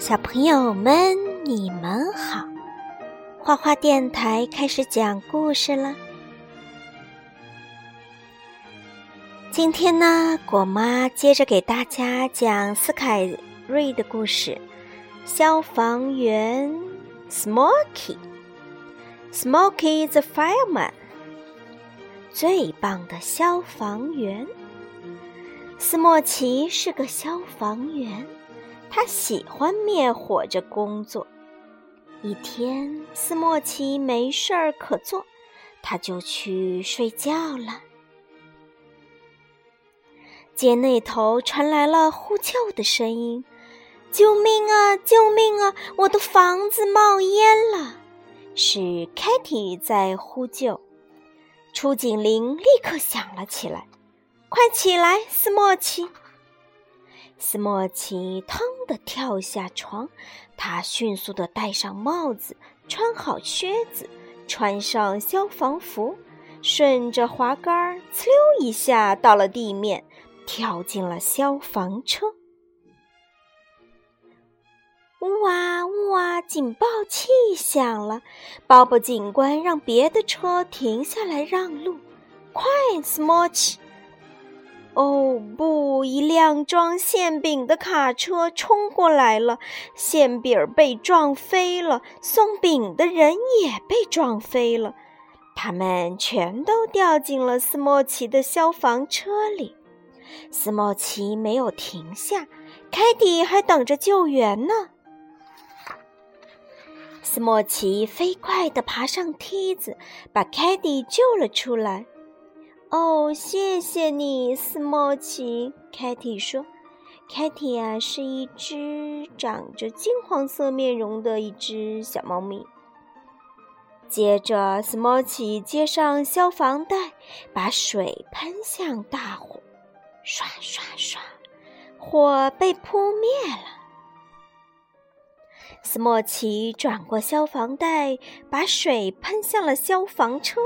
小朋友们，你们好！花花电台开始讲故事了。今天呢，果妈接着给大家讲斯凯瑞的故事，《消防员 Smoky》。Smoky the fireman，最棒的消防员。斯莫奇是个消防员，他喜欢灭火这工作。一天，斯莫奇没事儿可做，他就去睡觉了。街那头传来了呼救的声音：“救命啊！救命啊！我的房子冒烟了！”是凯蒂在呼救。出警铃立刻响了起来。快起来，斯莫奇！斯莫奇腾地跳下床，他迅速地戴上帽子，穿好靴子，穿上消防服，顺着滑杆“呲溜”一下到了地面，跳进了消防车。呜哇呜哇！警报器响了，鲍勃警官让别的车停下来让路。快，斯莫奇！哦不！一辆装馅饼的卡车冲过来了，馅饼被撞飞了，送饼的人也被撞飞了，他们全都掉进了斯莫奇的消防车里。斯莫奇没有停下，凯蒂还等着救援呢。斯莫奇飞快地爬上梯子，把凯蒂救了出来。哦，谢谢你，斯莫奇。凯蒂说：“凯蒂啊，是一只长着金黄色面容的一只小猫咪。”接着，斯莫奇接上消防带，把水喷向大火，刷刷刷，火被扑灭了。斯莫奇转过消防带，把水喷向了消防车，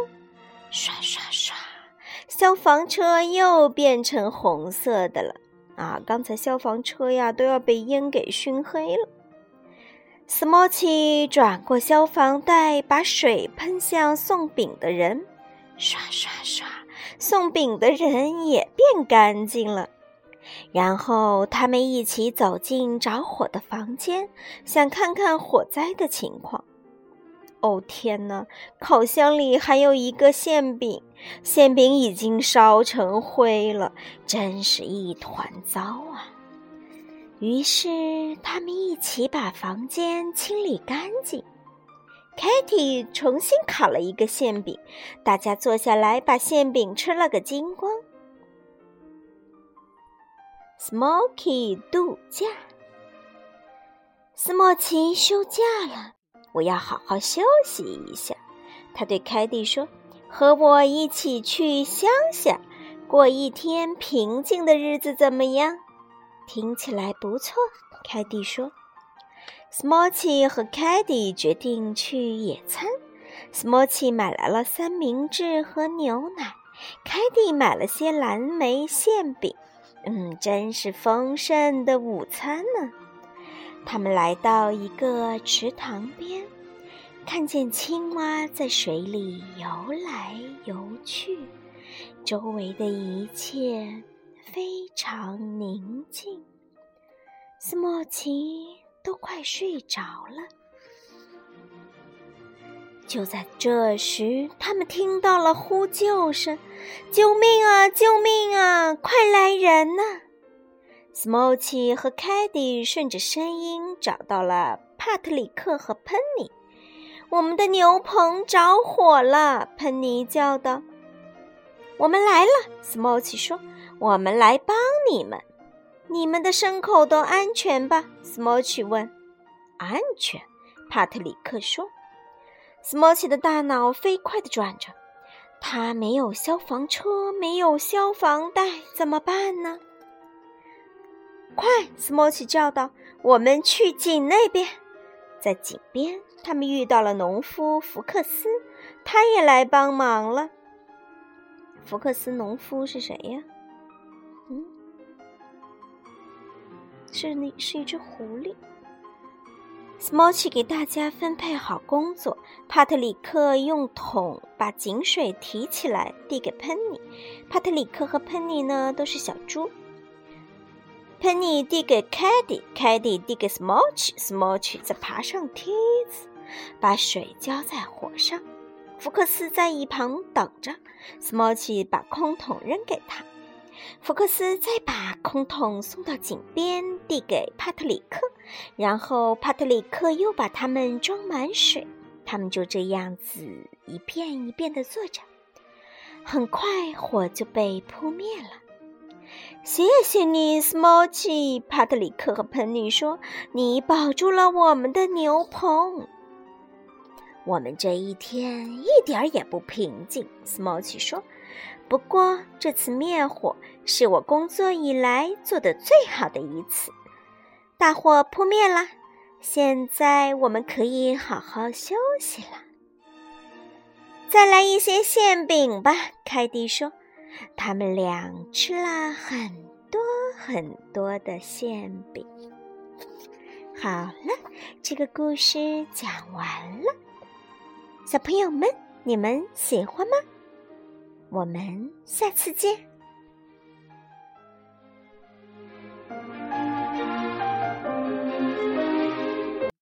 刷刷刷。消防车又变成红色的了啊！刚才消防车呀都要被烟给熏黑了。斯莫奇转过消防带，把水喷向送饼的人，刷刷刷，送饼的人也变干净了。然后他们一起走进着火的房间，想看看火灾的情况。哦天哪！烤箱里还有一个馅饼，馅饼已经烧成灰了，真是一团糟啊！于是他们一起把房间清理干净。凯蒂重新烤了一个馅饼，大家坐下来把馅饼吃了个精光。Smoky 度假，斯莫奇休假了。我要好好休息一下，他对凯蒂说：“和我一起去乡下过一天平静的日子，怎么样？”听起来不错，凯蒂说。Smoky 和凯蒂决定去野餐。Smoky 买来了三明治和牛奶，凯蒂买了些蓝莓馅饼。嗯，真是丰盛的午餐呢。他们来到一个池塘边，看见青蛙在水里游来游去，周围的一切非常宁静。斯莫奇都快睡着了。就在这时，他们听到了呼救声：“救命啊！救命啊！快来人呐！” Smoky 和凯蒂顺着声音找到了帕特里克和喷尼。我们的牛棚着火了，喷尼叫道。我们来了，Smoky 说。我们来帮你们。你们的牲口都安全吧？Smoky 问。安全，帕特里克说。Smoky 的大脑飞快地转着。他没有消防车，没有消防带，怎么办呢？快！斯莫奇叫道：“我们去井那边。”在井边，他们遇到了农夫福克斯，他也来帮忙了。福克斯农夫是谁呀？嗯，是那是一只狐狸。Smokey 给大家分配好工作，帕特里克用桶把井水提起来递给喷尼。帕特里克和喷尼呢都是小猪。喷尼递给凯蒂，凯蒂递给 Smokey，Smokey 再爬上梯子，把水浇在火上。福克斯在一旁等着，Smokey 把空桶扔给他。福克斯再把空桶送到井边，递给帕特里克，然后帕特里克又把它们装满水。他们就这样子一遍一遍地做着，很快火就被扑灭了。谢谢你，Smokey。帕特里克和喷尼说：“你保住了我们的牛棚。”我们这一天一点儿也不平静，Smokey 说。不过这次灭火是我工作以来做的最好的一次。大火扑灭了，现在我们可以好好休息了。再来一些馅饼吧，凯蒂说。他们俩吃了很多很多的馅饼。好了，这个故事讲完了，小朋友们，你们喜欢吗？我们下次见。